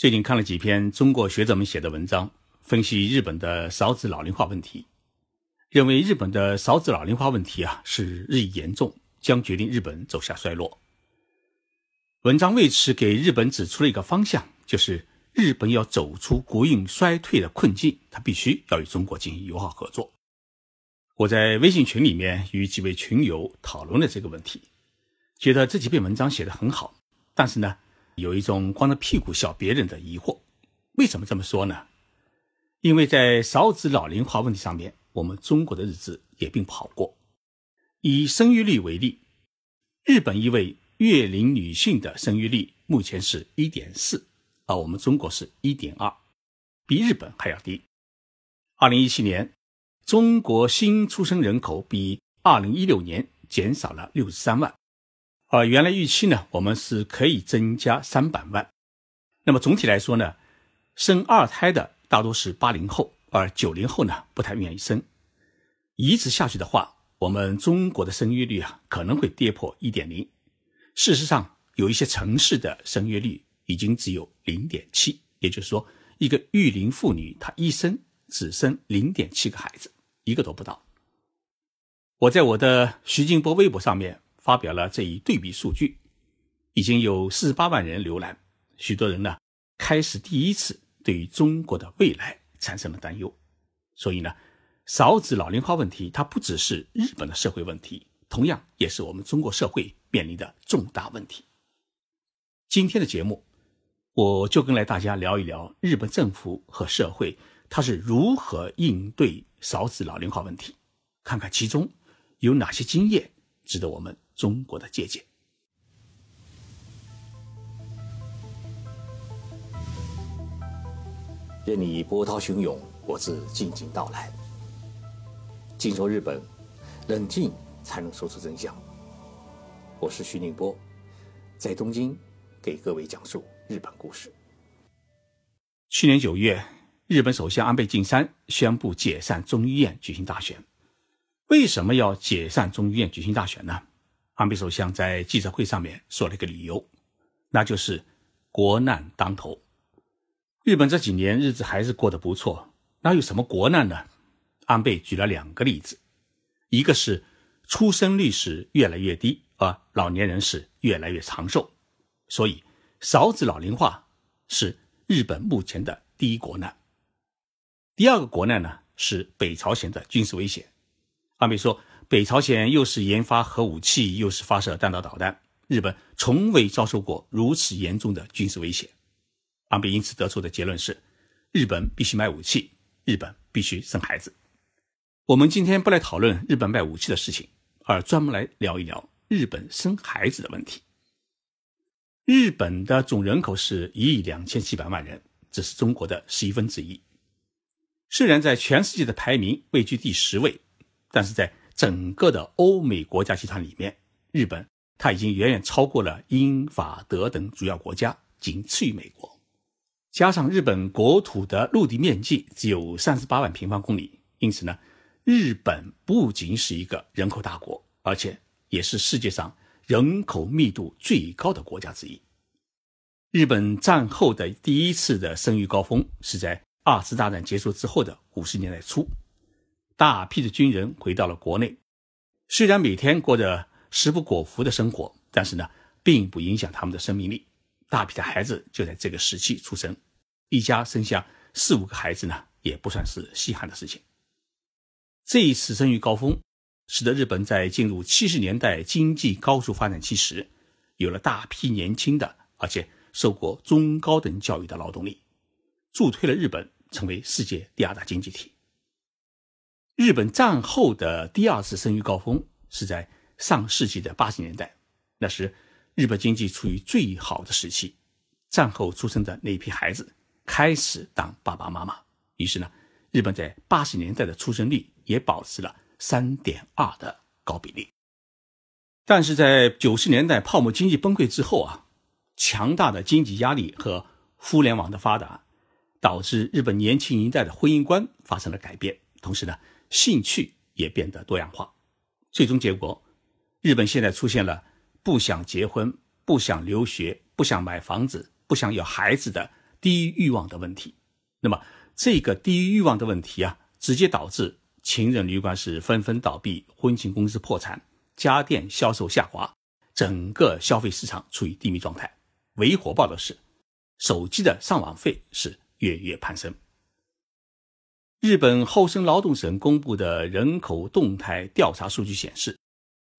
最近看了几篇中国学者们写的文章，分析日本的少子老龄化问题，认为日本的少子老龄化问题啊是日益严重，将决定日本走向衰落。文章为此给日本指出了一个方向，就是日本要走出国运衰退的困境，它必须要与中国进行友好合作。我在微信群里面与几位群友讨论了这个问题，觉得这几篇文章写得很好，但是呢。有一种光着屁股笑别人的疑惑，为什么这么说呢？因为在少子老龄化问题上面，我们中国的日子也并不好过。以生育率为例，日本一位月龄女性的生育率目前是一点四，而我们中国是一点二，比日本还要低。二零一七年，中国新出生人口比二零一六年减少了六十三万。而原来预期呢，我们是可以增加三百万。那么总体来说呢，生二胎的大多是八零后，而九零后呢不太愿意生。一直下去的话，我们中国的生育率啊可能会跌破一点零。事实上，有一些城市的生育率已经只有零点七，也就是说，一个育龄妇女她一生只生零点七个孩子，一个都不到。我在我的徐静波微博上面。发表了这一对比数据，已经有四十八万人浏览，许多人呢开始第一次对于中国的未来产生了担忧。所以呢，少子老龄化问题它不只是日本的社会问题，同样也是我们中国社会面临的重大问题。今天的节目，我就跟来大家聊一聊日本政府和社会它是如何应对少子老龄化问题，看看其中有哪些经验值得我们。中国的借鉴。任你波涛汹涌，我自静静到来。静说日本，冷静才能说出真相。我是徐宁波，在东京给各位讲述日本故事。去年九月，日本首相安倍晋三宣布解散众议院举行大选。为什么要解散众议院举行大选呢？安倍首相在记者会上面说了一个理由，那就是国难当头。日本这几年日子还是过得不错，那有什么国难呢？安倍举了两个例子，一个是出生率是越来越低，而老年人是越来越长寿，所以少子老龄化是日本目前的第一国难。第二个国难呢是北朝鲜的军事威胁。安倍说。北朝鲜又是研发核武器，又是发射弹道导弹，日本从未遭受过如此严重的军事威胁。安倍因此得出的结论是：日本必须卖武器，日本必须生孩子。我们今天不来讨论日本卖武器的事情，而专门来聊一聊日本生孩子的问题。日本的总人口是一亿两千七百万人，这是中国的十一分之一。虽然在全世界的排名位居第十位，但是在整个的欧美国家集团里面，日本它已经远远超过了英法德等主要国家，仅次于美国。加上日本国土的陆地面积只有三十八万平方公里，因此呢，日本不仅是一个人口大国，而且也是世界上人口密度最高的国家之一。日本战后的第一次的生育高峰是在二次大战结束之后的五十年代初。大批的军人回到了国内，虽然每天过着食不果腹的生活，但是呢，并不影响他们的生命力。大批的孩子就在这个时期出生，一家生下四五个孩子呢，也不算是稀罕的事情。这一次生育高峰，使得日本在进入七十年代经济高速发展期时，有了大批年轻的而且受过中高等教育的劳动力，助推了日本成为世界第二大经济体。日本战后的第二次生育高峰是在上世纪的八十年代，那时日本经济处于最好的时期，战后出生的那一批孩子开始当爸爸妈妈，于是呢，日本在八十年代的出生率也保持了三点二的高比例。但是在九十年代泡沫经济崩溃之后啊，强大的经济压力和互联网的发达，导致日本年轻一代的婚姻观发生了改变，同时呢。兴趣也变得多样化，最终结果，日本现在出现了不想结婚、不想留学、不想买房子、不想有孩子的低欲望的问题。那么，这个低欲望的问题啊，直接导致情人旅馆是纷纷倒闭，婚庆公司破产，家电销售下滑，整个消费市场处于低迷状态。唯一火爆的是，手机的上网费是月月攀升。日本厚生劳动省公布的人口动态调查数据显示，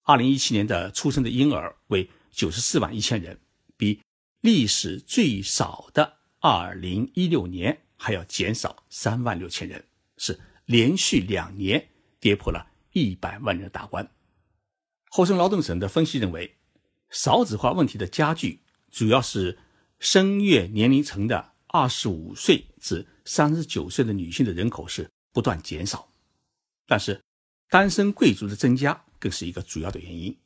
二零一七年的出生的婴儿为九十四万一千人，比历史最少的二零一六年还要减少三万六千人，是连续两年跌破了一百万人大关。厚生劳动省的分析认为，少子化问题的加剧主要是生育年龄层的。二十五岁至三十九岁的女性的人口是不断减少，但是单身贵族的增加更是一个主要的原因。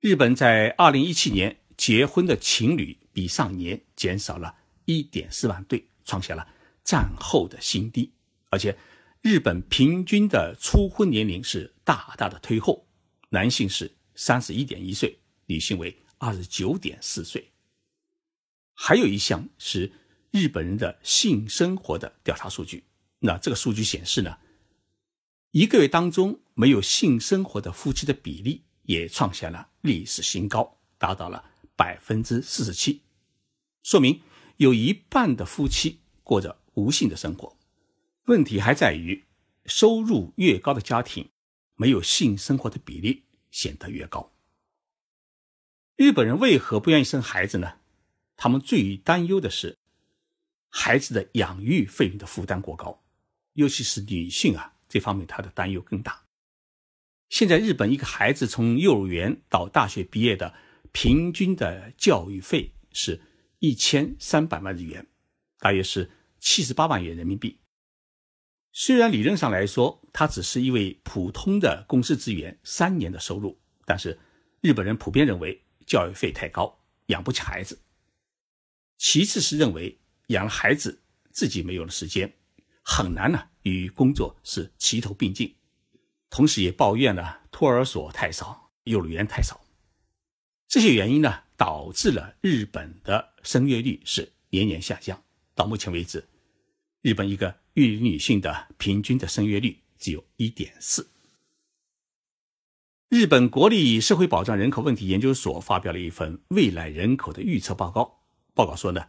日本在二零一七年结婚的情侣比上年减少了一点四万对，创下了战后的新低。而且，日本平均的初婚年龄是大大的推后，男性是三十一点一岁，女性为二十九点四岁。还有一项是。日本人的性生活的调查数据，那这个数据显示呢，一个月当中没有性生活的夫妻的比例也创下了历史新高，达到了百分之四十七，说明有一半的夫妻过着无性的生活。问题还在于，收入越高的家庭，没有性生活的比例显得越高。日本人为何不愿意生孩子呢？他们最担忧的是。孩子的养育费用的负担过高，尤其是女性啊，这方面她的担忧更大。现在日本一个孩子从幼儿园到大学毕业的平均的教育费是一千三百万日元，大约是七十八万元人民币。虽然理论上来说，他只是一位普通的公司职员三年的收入，但是日本人普遍认为教育费太高，养不起孩子。其次是认为。养了孩子，自己没有了时间，很难呢与工作是齐头并进。同时也抱怨呢托儿所太少，幼儿园太少。这些原因呢导致了日本的生育率是年年下降。到目前为止，日本一个育龄女性的平均的生育率只有一点四。日本国立社会保障人口问题研究所发表了一份未来人口的预测报告，报告说呢。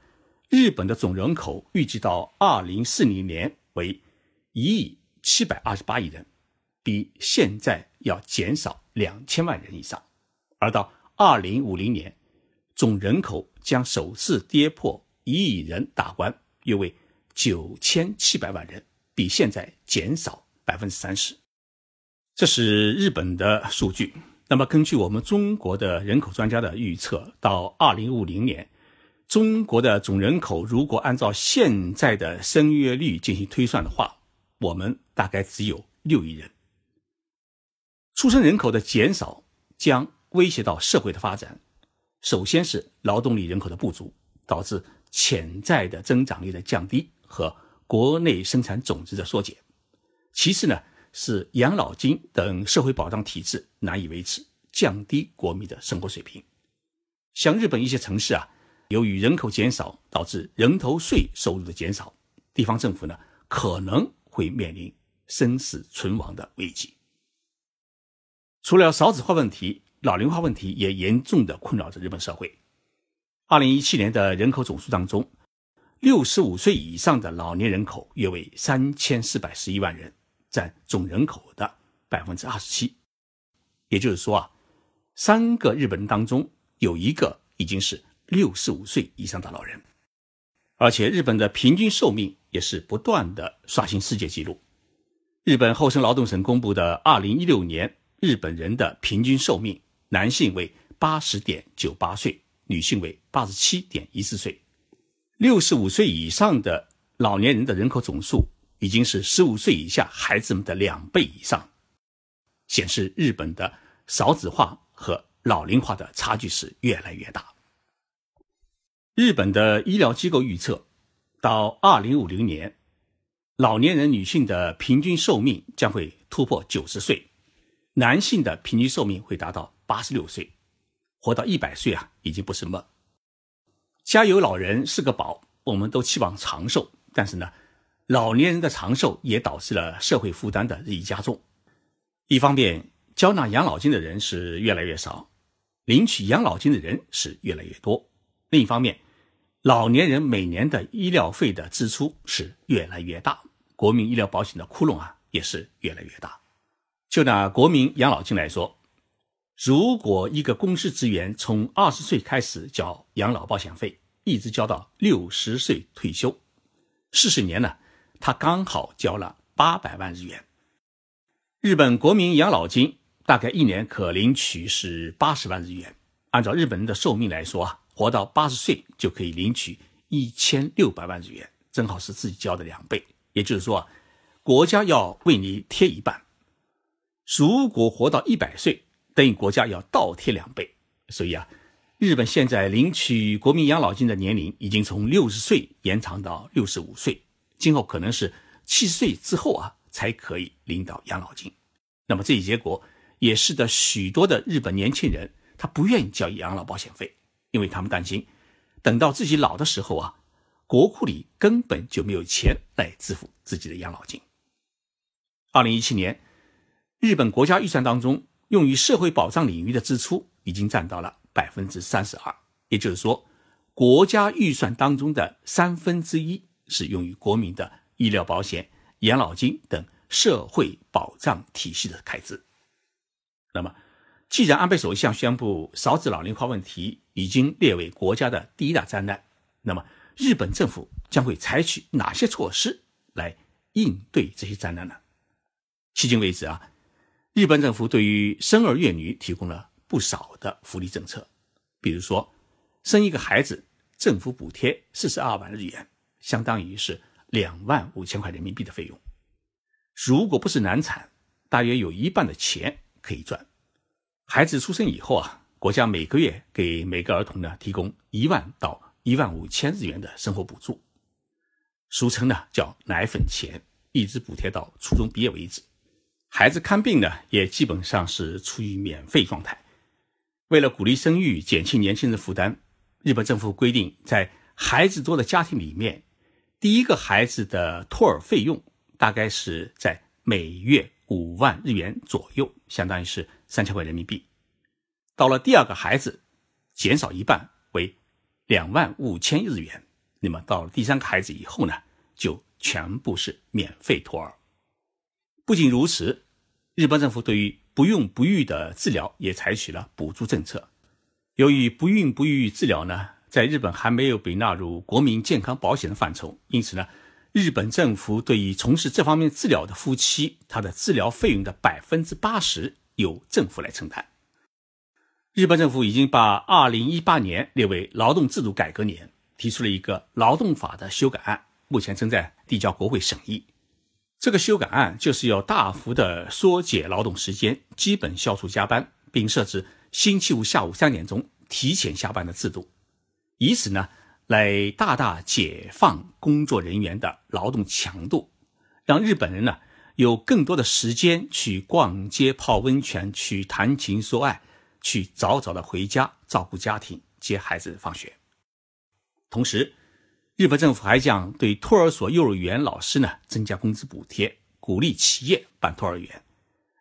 日本的总人口预计到二零四零年为一亿七百二十八亿人，比现在要减少两千万人以上；而到二零五零年，总人口将首次跌破一亿人大关，约为九千七百万人，比现在减少百分之三十。这是日本的数据。那么，根据我们中国的人口专家的预测，到二零五零年。中国的总人口如果按照现在的生育率进行推算的话，我们大概只有六亿人。出生人口的减少将威胁到社会的发展。首先是劳动力人口的不足，导致潜在的增长率的降低和国内生产总值的缩减。其次呢，是养老金等社会保障体制难以维持，降低国民的生活水平。像日本一些城市啊。由于人口减少导致人头税收入的减少，地方政府呢可能会面临生死存亡的危机。除了少子化问题，老龄化问题也严重的困扰着日本社会。二零一七年的人口总数当中，六十五岁以上的老年人口约为三千四百十一万人，占总人口的百分之二十七。也就是说啊，三个日本人当中有一个已经是。六十五岁以上的老人，而且日本的平均寿命也是不断的刷新世界纪录。日本厚生劳动省公布的二零一六年日本人的平均寿命，男性为八十点九八岁，女性为八十七点一四岁。六十五岁以上的老年人的人口总数已经是十五岁以下孩子们的两倍以上，显示日本的少子化和老龄化的差距是越来越大。日本的医疗机构预测，到二零五零年，老年人女性的平均寿命将会突破九十岁，男性的平均寿命会达到八十六岁，活到一百岁啊，已经不是梦。家有老人是个宝，我们都期望长寿，但是呢，老年人的长寿也导致了社会负担的日益加重。一方面，交纳养老金的人是越来越少，领取养老金的人是越来越多；另一方面，老年人每年的医疗费的支出是越来越大，国民医疗保险的窟窿啊也是越来越大。就拿国民养老金来说，如果一个公司职员从二十岁开始交养老保险费，一直交到六十岁退休，四十年呢，他刚好交了八百万日元。日本国民养老金大概一年可领取是八十万日元，按照日本人的寿命来说啊，活到八十岁就可以领取一千六百万日元，正好是自己交的两倍。也就是说，国家要为你贴一半。如果活到一百岁，等于国家要倒贴两倍。所以啊，日本现在领取国民养老金的年龄已经从六十岁延长到六十五岁，今后可能是七十岁之后啊才可以领到养老金。那么这一结果也使得许多的日本年轻人他不愿意交养老保险费，因为他们担心等到自己老的时候啊，国库里根本就没有钱来支付自己的养老金。二零一七年。日本国家预算当中，用于社会保障领域的支出已经占到了百分之三十二，也就是说，国家预算当中的三分之一是用于国民的医疗保险、养老金等社会保障体系的开支。那么，既然安倍首相宣布少子老龄化问题已经列为国家的第一大灾难，那么日本政府将会采取哪些措施来应对这些灾难呢？迄今为止啊。日本政府对于生儿育女提供了不少的福利政策，比如说，生一个孩子，政府补贴四十二万日元，相当于是两万五千块人民币的费用。如果不是难产，大约有一半的钱可以赚。孩子出生以后啊，国家每个月给每个儿童呢提供一万到一万五千日元的生活补助，俗称呢叫奶粉钱，一直补贴到初中毕业为止。孩子看病呢，也基本上是处于免费状态。为了鼓励生育，减轻年轻人负担，日本政府规定，在孩子多的家庭里面，第一个孩子的托儿费用大概是在每月五万日元左右，相当于是三千块人民币。到了第二个孩子，减少一半为两万五千日元。那么到了第三个孩子以后呢，就全部是免费托儿。不仅如此，日本政府对于不孕不育的治疗也采取了补助政策。由于不孕不育治疗呢，在日本还没有被纳入国民健康保险的范畴，因此呢，日本政府对于从事这方面治疗的夫妻，他的治疗费用的百分之八十由政府来承担。日本政府已经把二零一八年列为劳动制度改革年，提出了一个劳动法的修改案，目前正在递交国会审议。这个修改案就是要大幅的缩减劳动时间，基本消除加班，并设置星期五下午三点钟提前下班的制度，以此呢来大大解放工作人员的劳动强度，让日本人呢有更多的时间去逛街、泡温泉、去谈情说爱、去早早的回家照顾家庭、接孩子放学，同时。日本政府还将对托儿所、幼儿园老师呢增加工资补贴，鼓励企业办托儿园，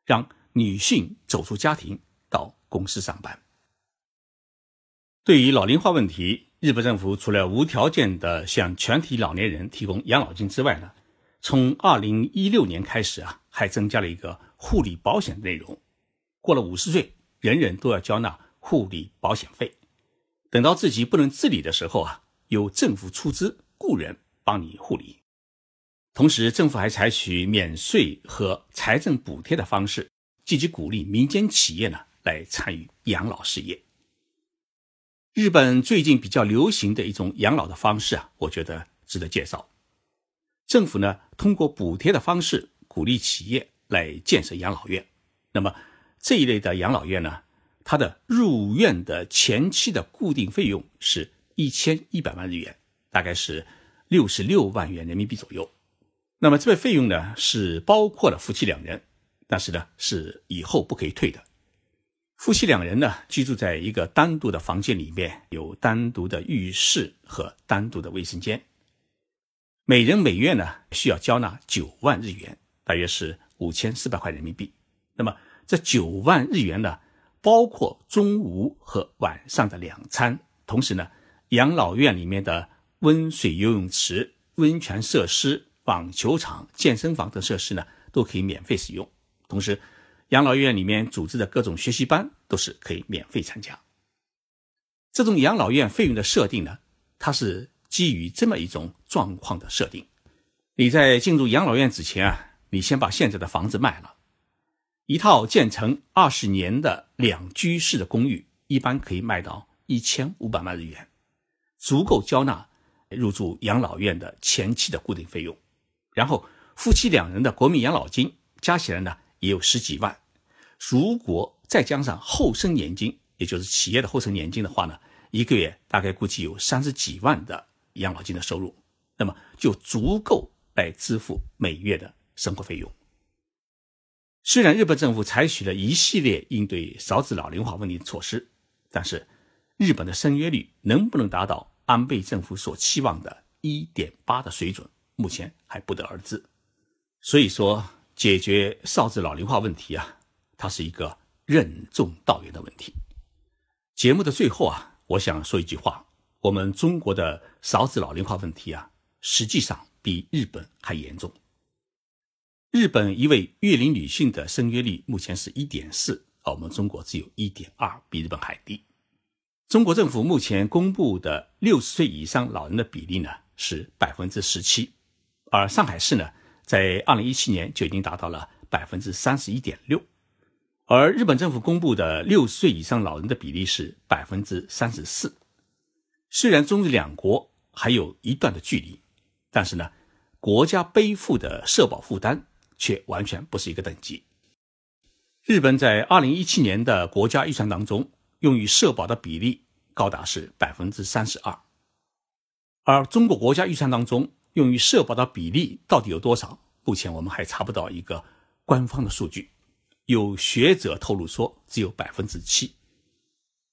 让女性走出家庭到公司上班。对于老龄化问题，日本政府除了无条件的向全体老年人提供养老金之外呢，从二零一六年开始啊，还增加了一个护理保险的内容，过了五十岁，人人都要交纳护理保险费，等到自己不能自理的时候啊。由政府出资雇人帮你护理，同时政府还采取免税和财政补贴的方式，积极鼓励民间企业呢来参与养老事业。日本最近比较流行的一种养老的方式啊，我觉得值得介绍。政府呢通过补贴的方式鼓励企业来建设养老院。那么这一类的养老院呢，它的入院的前期的固定费用是。一千一百万日元，大概是六十六万元人民币左右。那么这笔费用呢，是包括了夫妻两人，但是呢是以后不可以退的。夫妻两人呢居住在一个单独的房间里面，有单独的浴室和单独的卫生间，每人每月呢需要交纳九万日元，大约是五千四百块人民币。那么这九万日元呢，包括中午和晚上的两餐，同时呢，养老院里面的温水游泳池、温泉设施、网球场、健身房等设施呢，都可以免费使用。同时，养老院里面组织的各种学习班都是可以免费参加。这种养老院费用的设定呢，它是基于这么一种状况的设定：你在进入养老院之前啊，你先把现在的房子卖了，一套建成二十年的两居室的公寓，一般可以卖到一千五百万日元，足够交纳入住养老院的前期的固定费用。然后夫妻两人的国民养老金加起来呢，也有十几万。如果再加上后生年金，也就是企业的后生年金的话呢，一个月大概估计有三十几万的养老金的收入，那么就足够来支付每月的生活费用。虽然日本政府采取了一系列应对少子老龄化问题的措施，但是日本的生育率能不能达到安倍政府所期望的1.8的水准，目前还不得而知。所以说，解决少子老龄化问题啊，它是一个任重道远的问题。节目的最后啊，我想说一句话：我们中国的少子老龄化问题啊，实际上比日本还严重。日本一位育龄女性的生育率目前是一点四，而我们中国只有一点二，比日本还低。中国政府目前公布的六十岁以上老人的比例呢是百分之十七，而上海市呢在二零一七年就已经达到了百分之三十一点六。而日本政府公布的六十岁以上老人的比例是百分之三十四。虽然中日两国还有一段的距离，但是呢，国家背负的社保负担却完全不是一个等级。日本在二零一七年的国家预算当中，用于社保的比例高达是百分之三十二，而中国国家预算当中用于社保的比例到底有多少？目前我们还查不到一个官方的数据。有学者透露说，只有百分之七。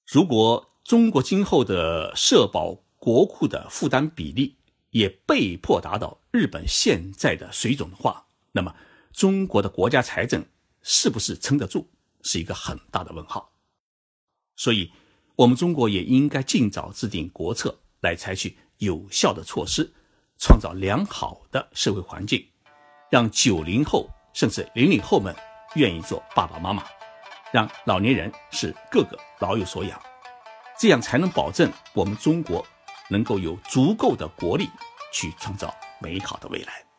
如果中国今后的社保国库的负担比例也被迫达到日本现在的水准的话，那么中国的国家财政是不是撑得住，是一个很大的问号。所以，我们中国也应该尽早制定国策，来采取有效的措施，创造良好的社会环境，让九零后甚至零零后们。愿意做爸爸妈妈，让老年人是个个老有所养，这样才能保证我们中国能够有足够的国力去创造美好的未来。